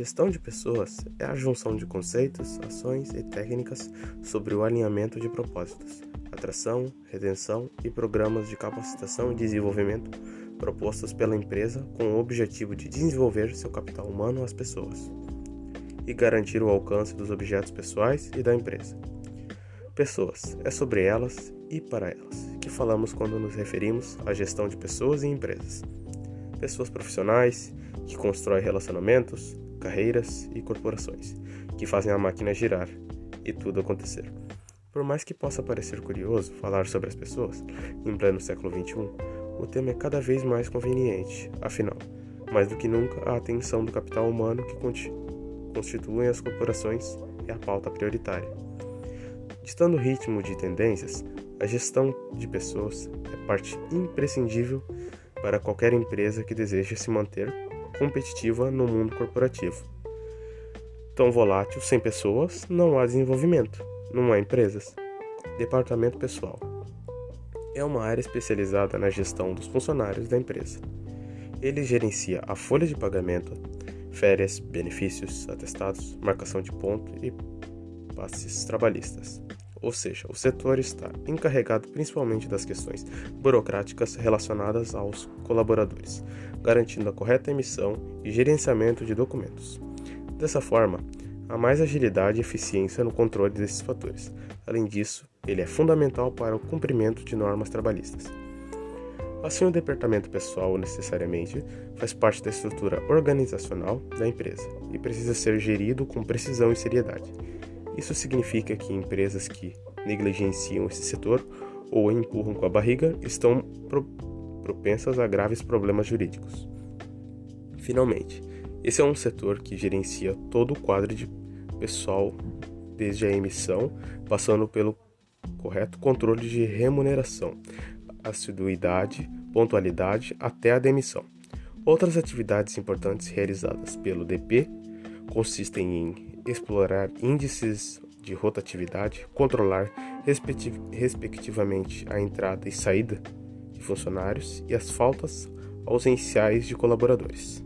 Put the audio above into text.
Gestão de pessoas é a junção de conceitos, ações e técnicas sobre o alinhamento de propósitos, atração, retenção e programas de capacitação e desenvolvimento propostos pela empresa com o objetivo de desenvolver seu capital humano às pessoas e garantir o alcance dos objetos pessoais e da empresa. Pessoas é sobre elas e para elas que falamos quando nos referimos à gestão de pessoas e empresas. Pessoas profissionais que constroem relacionamentos, carreiras e corporações, que fazem a máquina girar e tudo acontecer. Por mais que possa parecer curioso falar sobre as pessoas em pleno século XXI, o tema é cada vez mais conveniente, afinal, mais do que nunca, a atenção do capital humano que constituem as corporações é a pauta prioritária. Distando o ritmo de tendências, a gestão de pessoas é parte imprescindível para qualquer empresa que deseje se manter competitiva no mundo corporativo. Tão volátil, sem pessoas, não há desenvolvimento, não há empresas. Departamento pessoal é uma área especializada na gestão dos funcionários da empresa. Ele gerencia a folha de pagamento, férias, benefícios, atestados, marcação de ponto e passes trabalhistas. Ou seja, o setor está encarregado principalmente das questões burocráticas relacionadas aos colaboradores, garantindo a correta emissão e gerenciamento de documentos. Dessa forma, há mais agilidade e eficiência no controle desses fatores. Além disso, ele é fundamental para o cumprimento de normas trabalhistas. Assim, o departamento pessoal necessariamente faz parte da estrutura organizacional da empresa e precisa ser gerido com precisão e seriedade. Isso significa que empresas que negligenciam esse setor ou empurram com a barriga estão pro propensas a graves problemas jurídicos. Finalmente, esse é um setor que gerencia todo o quadro de pessoal, desde a emissão, passando pelo correto controle de remuneração, assiduidade, pontualidade até a demissão. Outras atividades importantes realizadas pelo DP consistem em explorar índices de rotatividade, controlar respectivamente a entrada e saída de funcionários e as faltas ausenciais de colaboradores.